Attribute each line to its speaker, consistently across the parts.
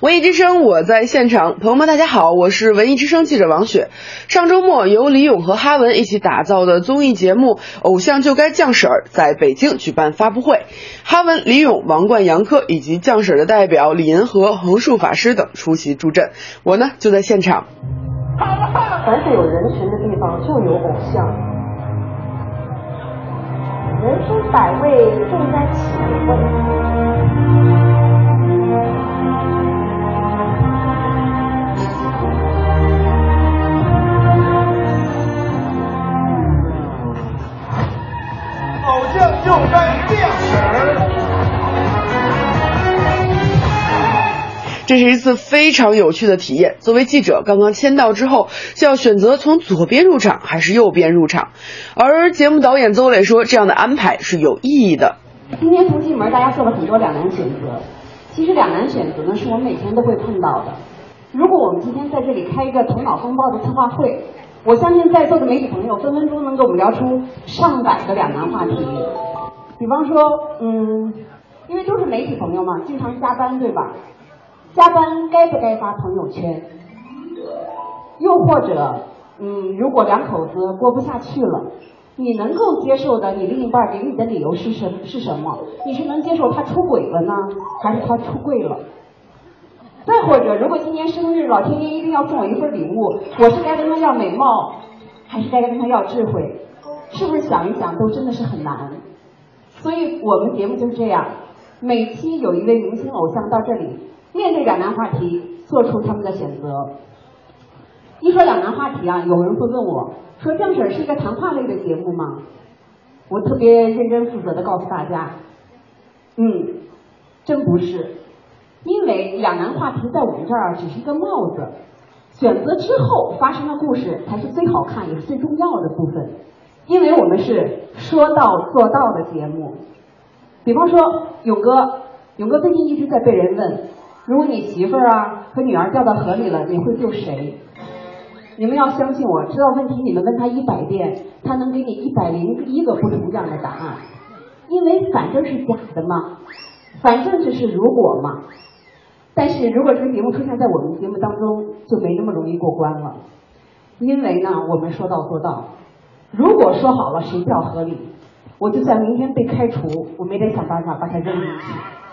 Speaker 1: 文艺之声，我在现场，朋友们，大家好，我是文艺之声记者王雪。上周末，由李咏和哈文一起打造的综艺节目《偶像就该降婶儿》在北京举办发布会，哈文、李咏、王冠、杨科以及降婶儿的代表李银河、横竖法师等出席助阵。我呢就在现场。
Speaker 2: 凡是有人群的地方，就有偶像。人生百味，重在体会。
Speaker 1: 这是一次非常有趣的体验。作为记者，刚刚签到之后，就要选择从左边入场还是右边入场。而节目导演邹磊说，这样的安排是有意义的。
Speaker 2: 今天从进门，大家做了很多两难选择。其实两难选择呢，是我们每天都会碰到的。如果我们今天在这里开一个头脑风暴的策划会，我相信在座的媒体朋友分分钟能给我们聊出上百个两难话题。比方说，嗯，因为都是媒体朋友嘛，经常加班，对吧？加班该不该发朋友圈？又或者，嗯，如果两口子过不下去了，你能够接受的，你另一半给你的理由是什是什么？你是能接受他出轨了呢，还是他出柜了？再或者，如果今年生日，老天爷一定要送我一份礼物，我是该跟他要美貌，还是该跟他要智慧？是不是想一想都真的是很难？所以我们节目就是这样，每期有一位明星偶像到这里。面对两难话题，做出他们的选择。一说两难话题啊，有人会问我说：“降婶是一个谈话类的节目吗？”我特别认真负责的告诉大家，嗯，真不是，因为两难话题在我们这儿只是一个帽子，选择之后发生的故事才是最好看也是最重要的部分，因为我们是说到做到的节目。比方说，勇哥，勇哥最近一直在被人问。如果你媳妇儿啊和女儿掉到河里了，你会救谁？你们要相信我，知道问题你们问他一百遍，他能给你一百零一个不同样的答案，因为反正是假的嘛，反正就是如果嘛。但是如果这个节目出现在我们节目当中，就没那么容易过关了，因为呢，我们说到做到。如果说好了谁掉河里，我就算明天被开除，我没得想办法把他扔进去。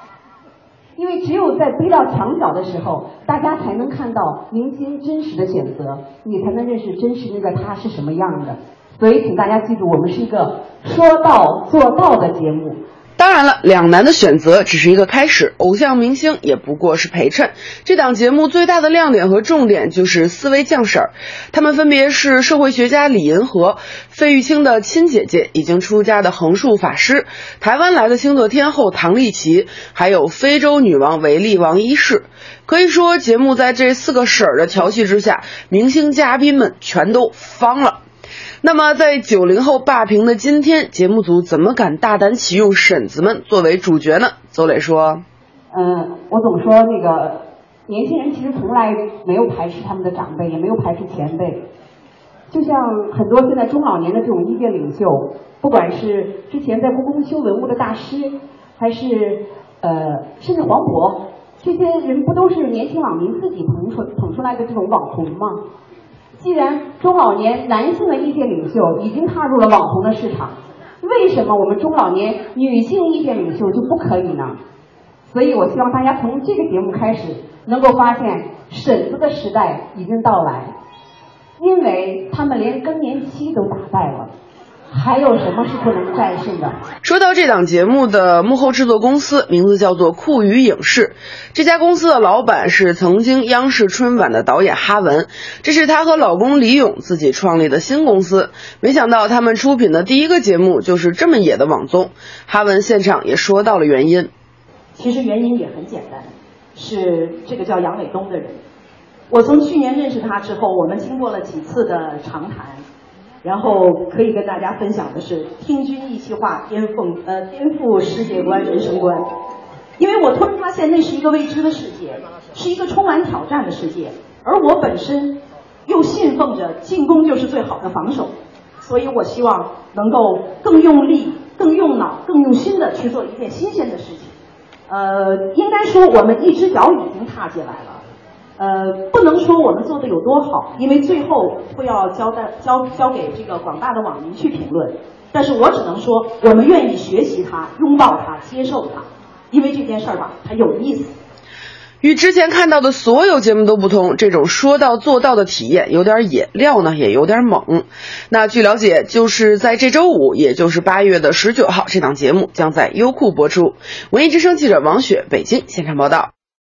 Speaker 2: 因为只有在逼到墙角的时候，大家才能看到明星真实的选择，你才能认识真实那个他是什么样的。所以，请大家记住，我们是一个说到做到的节目。
Speaker 1: 当然了，两难的选择只是一个开始，偶像明星也不过是陪衬。这档节目最大的亮点和重点就是四位将婶儿，他们分别是社会学家李银河、费玉清的亲姐姐，已经出家的横竖法师，台湾来的星座天后唐丽琪，还有非洲女王维利王一世。可以说，节目在这四个婶儿的调戏之下，明星嘉宾们全都方了。那么，在九零后霸屏的今天，节目组怎么敢大胆启用婶子们作为主角呢？邹磊说：“
Speaker 2: 嗯，我总说那个年轻人其实从来没有排斥他们的长辈，也没有排斥前辈。就像很多现在中老年的这种意见领袖，不管是之前在故宫修文物的大师，还是呃，甚至黄渤，这些人不都是年轻网民自己捧出捧出来的这种网红吗？”既然中老年男性的意见领袖已经踏入了网红的市场，为什么我们中老年女性意见领袖就不可以呢？所以我希望大家从这个节目开始，能够发现婶子的时代已经到来，因为他们连更年期都打败了。还有什么是不能战胜的？
Speaker 1: 说到这档节目的幕后制作公司，名字叫做酷娱影视。这家公司的老板是曾经央视春晚的导演哈文，这是她和老公李咏自己创立的新公司。没想到他们出品的第一个节目就是这么野的网综。哈文现场也说到了原因。
Speaker 3: 其实原因也很简单，是这个叫杨伟东的人。我从去年认识他之后，我们经过了几次的长谈。然后可以跟大家分享的是，听君一席话，颠覆呃颠覆世界观、人生观。因为我突然发现，那是一个未知的世界，是一个充满挑战的世界，而我本身又信奉着进攻就是最好的防守，所以我希望能够更用力、更用脑、更用心的去做一件新鲜的事情。呃，应该说我们一只脚已经踏进来了。呃，不能说我们做的有多好，因为最后会要交代交交给这个广大的网民去评论。但是我只能说，我们愿意学习它，拥抱它，接受它，因为这件事儿吧，它有意思。
Speaker 1: 与之前看到的所有节目都不同，这种说到做到的体验有点野，料呢也有点猛。那据了解，就是在这周五，也就是八月的十九号，这档节目将在优酷播出。文艺之声记者王雪，北京现场报道。